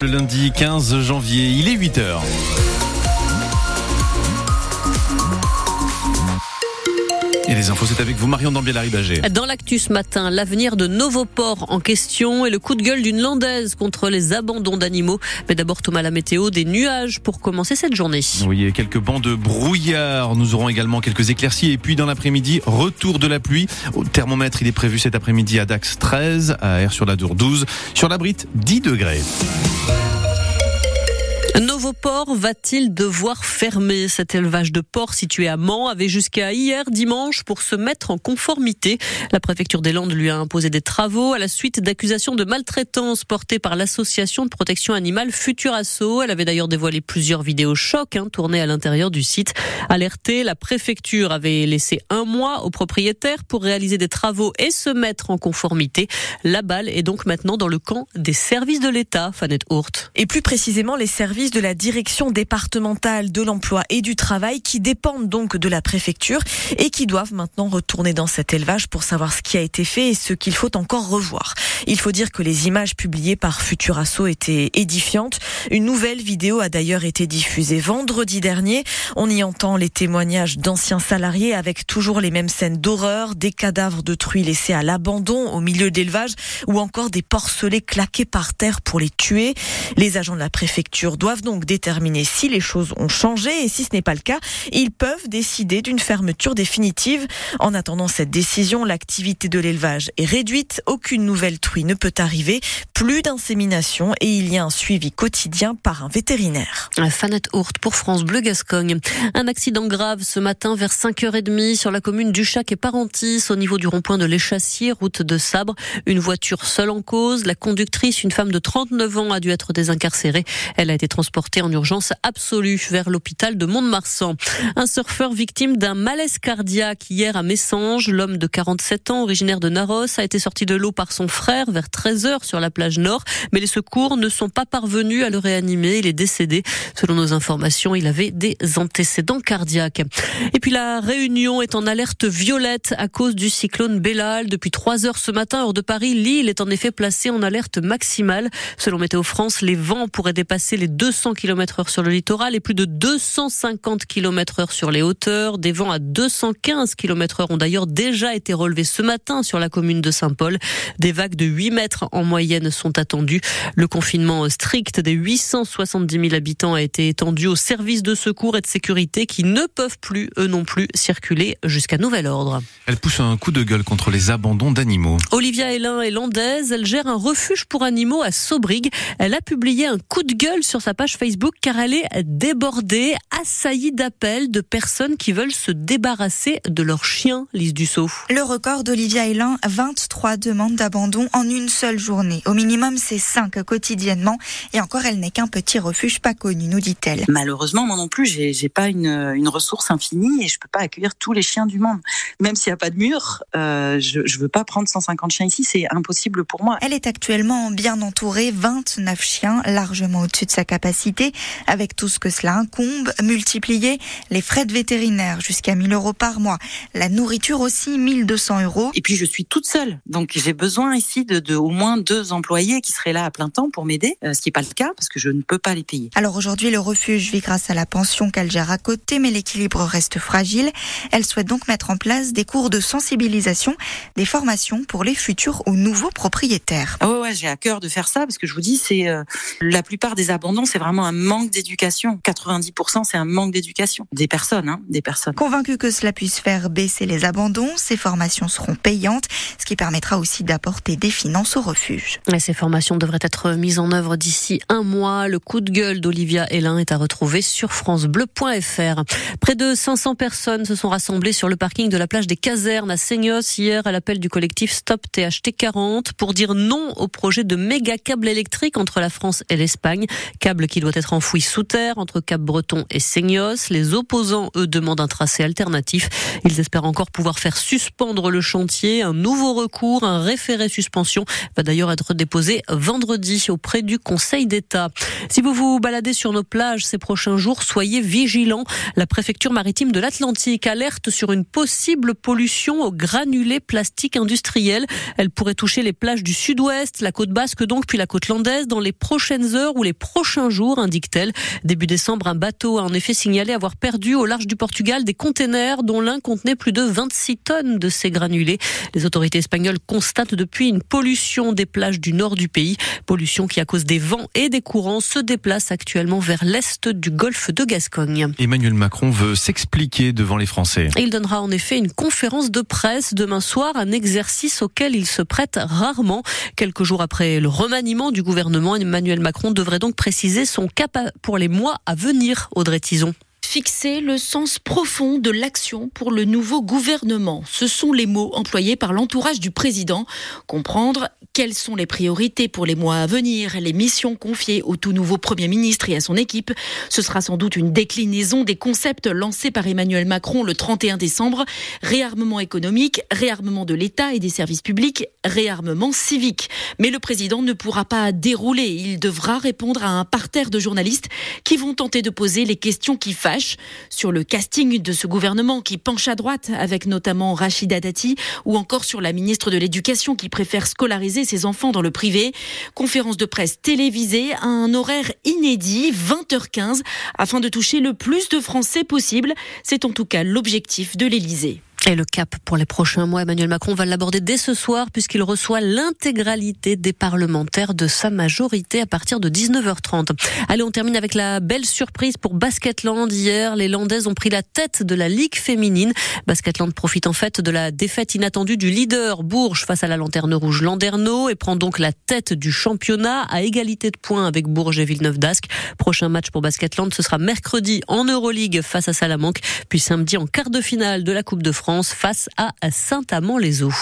Le lundi 15 janvier, il est 8h. Et les infos, c'est avec vous, Marion Dambiel-Arribagé. Dans l'actu ce matin, l'avenir de Novoport en question et le coup de gueule d'une landaise contre les abandons d'animaux. Mais d'abord, Thomas, la météo, des nuages pour commencer cette journée. Oui, et quelques bancs de brouillard. Nous aurons également quelques éclaircies. Et puis, dans l'après-midi, retour de la pluie. Au thermomètre, il est prévu cet après-midi à Dax 13, à Air sur la Dour 12, sur la Brite 10 degrés. Novoport va-t-il devoir fermer? Cet élevage de porcs situé à Mans avait jusqu'à hier dimanche pour se mettre en conformité. La préfecture des Landes lui a imposé des travaux à la suite d'accusations de maltraitance portées par l'association de protection animale Futur Asso. Elle avait d'ailleurs dévoilé plusieurs vidéos chocs hein, tournées à l'intérieur du site. Alertée, la préfecture avait laissé un mois aux propriétaires pour réaliser des travaux et se mettre en conformité. La balle est donc maintenant dans le camp des services de l'État, Fanette Hourt. Et plus précisément les services de la direction départementale de l'emploi et du travail qui dépendent donc de la préfecture et qui doivent maintenant retourner dans cet élevage pour savoir ce qui a été fait et ce qu'il faut encore revoir. Il faut dire que les images publiées par Futurasso étaient édifiantes. Une nouvelle vidéo a d'ailleurs été diffusée vendredi dernier. On y entend les témoignages d'anciens salariés avec toujours les mêmes scènes d'horreur, des cadavres de truies laissés à l'abandon au milieu d'élevage ou encore des porcelets claqués par terre pour les tuer. Les agents de la préfecture doivent donc déterminer si les choses ont changé et si ce n'est pas le cas, ils peuvent décider d'une fermeture définitive. En attendant cette décision, l'activité de l'élevage est réduite, aucune nouvelle truie ne peut arriver, plus d'insémination et il y a un suivi quotidien par un vétérinaire. Fanette Hourt pour France Bleu Gascogne. Un accident grave ce matin vers 5h30 sur la commune du Chac et Parentis au niveau du rond-point de l'Échassier, route de Sabre. Une voiture seule en cause. La conductrice, une femme de 39 ans, a dû être désincarcérée. Elle a été transportée en urgence absolue vers l'hôpital de Mont-de-Marsan. Un surfeur victime d'un malaise cardiaque hier à Messanges. L'homme de 47 ans, originaire de Naros, a été sorti de l'eau par son frère vers 13 h sur la plage nord. Mais les secours ne sont pas parvenus à le réanimer. Il est décédé. Selon nos informations, il avait des antécédents cardiaques. Et puis la Réunion est en alerte violette à cause du cyclone Bellal. Depuis 3 heures ce matin, hors de Paris, l'île est en effet placée en alerte maximale. Selon Météo France, les vents pourraient dépasser les 200 km km heure sur le littoral et plus de 250 km heure sur les hauteurs. Des vents à 215 km heure ont d'ailleurs déjà été relevés ce matin sur la commune de Saint-Paul. Des vagues de 8 mètres en moyenne sont attendues. Le confinement strict des 870 000 habitants a été étendu aux services de secours et de sécurité qui ne peuvent plus, eux non plus, circuler jusqu'à nouvel ordre. Elle pousse un coup de gueule contre les abandons d'animaux. Olivia Hélin est landaise. Elle gère un refuge pour animaux à Sobrig. Elle a publié un coup de gueule sur sa page Facebook car elle est débordée, assaillie d'appels de personnes qui veulent se débarrasser de leurs chiens, Lise Dussault. Le record d'Olivia Hélin, 23 demandes d'abandon en une seule journée. Au minimum, c'est 5 quotidiennement. Et encore, elle n'est qu'un petit refuge pas connu, nous dit-elle. Malheureusement, moi non plus, j'ai pas une, une, ressource infinie et je peux pas accueillir tous les chiens du monde. Même s'il n'y a pas de mur, euh, je, je veux pas prendre 150 chiens ici, c'est impossible pour moi. Elle est actuellement bien entourée, 29 chiens, largement au-dessus de sa capacité avec tout ce que cela incombe, multiplier les frais de vétérinaire jusqu'à 1000 euros par mois, la nourriture aussi 1200 euros. Et puis je suis toute seule, donc j'ai besoin ici de, de, au moins deux employés qui seraient là à plein temps pour m'aider, euh, ce qui n'est pas le cas parce que je ne peux pas les payer. Alors aujourd'hui, le refuge vit grâce à la pension qu'elle gère à côté, mais l'équilibre reste fragile. Elle souhaite donc mettre en place des cours de sensibilisation, des formations pour les futurs ou nouveaux propriétaires. Ah ouais, ouais j'ai à cœur de faire ça parce que je vous dis, c'est euh, la plupart des abandons, c'est vraiment un manque d'éducation. 90%, c'est un manque d'éducation des personnes, hein, des personnes. Convaincu que cela puisse faire baisser les abandons, ces formations seront payantes, ce qui permettra aussi d'apporter des finances au refuge. ces formations devraient être mises en œuvre d'ici un mois. Le coup de gueule d'Olivia Hélin est à retrouver sur francebleu.fr. Près de 500 personnes se sont rassemblées sur le parking de la plage des Casernes à Seignos hier à l'appel du collectif Stop THT 40 pour dire non au projet de méga câble électrique entre la France et l'Espagne. Câble qui doit être enfoui sous terre entre Cap-Breton et Seignos. Les opposants, eux, demandent un tracé alternatif. Ils espèrent encore pouvoir faire suspendre le chantier. Un nouveau recours, un référé suspension, va d'ailleurs être déposé vendredi auprès du Conseil d'État. Si vous vous baladez sur nos plages ces prochains jours, soyez vigilants. La préfecture maritime de l'Atlantique alerte sur une possible pollution au granulés plastique industriel. Elle pourrait toucher les plages du sud-ouest, la côte basque donc, puis la côte landaise dans les prochaines heures ou les prochains jours, indique-t-elle. Début décembre, un bateau a en effet signalé avoir perdu au large du Portugal des containers dont l'un contenait plus de 26 tonnes de ces granulés. Les autorités espagnoles constatent depuis une pollution des plages du nord du pays, pollution qui à cause des vents et des courants se déplace actuellement vers l'est du golfe de Gascogne. Emmanuel Macron veut s'expliquer devant les Français. Il donnera en effet une conférence de presse demain soir, un exercice auquel il se prête rarement. Quelques jours après le remaniement du gouvernement, Emmanuel Macron devrait donc préciser son cap pour les mois à venir, Audrey Tison fixer le sens profond de l'action pour le nouveau gouvernement. Ce sont les mots employés par l'entourage du président. Comprendre quelles sont les priorités pour les mois à venir, les missions confiées au tout nouveau Premier ministre et à son équipe. Ce sera sans doute une déclinaison des concepts lancés par Emmanuel Macron le 31 décembre. Réarmement économique, réarmement de l'État et des services publics, réarmement civique. Mais le président ne pourra pas dérouler. Il devra répondre à un parterre de journalistes qui vont tenter de poser les questions qui fâchent sur le casting de ce gouvernement qui penche à droite, avec notamment Rachida Dati, ou encore sur la ministre de l'Éducation qui préfère scolariser ses enfants dans le privé. Conférence de presse télévisée à un horaire inédit, 20h15, afin de toucher le plus de Français possible. C'est en tout cas l'objectif de l'Élysée. Et le cap pour les prochains mois, Emmanuel Macron va l'aborder dès ce soir puisqu'il reçoit l'intégralité des parlementaires de sa majorité à partir de 19h30. Allez, on termine avec la belle surprise pour Basketland. Hier, les Landaises ont pris la tête de la Ligue féminine. Basketland profite en fait de la défaite inattendue du leader Bourges face à la Lanterne Rouge Landerneau et prend donc la tête du championnat à égalité de points avec Bourges et Villeneuve d'Ascq. Prochain match pour Basketland, ce sera mercredi en Euroleague face à Salamanque, puis samedi en quart de finale de la Coupe de Face à Saint-Amand-les-Eaux.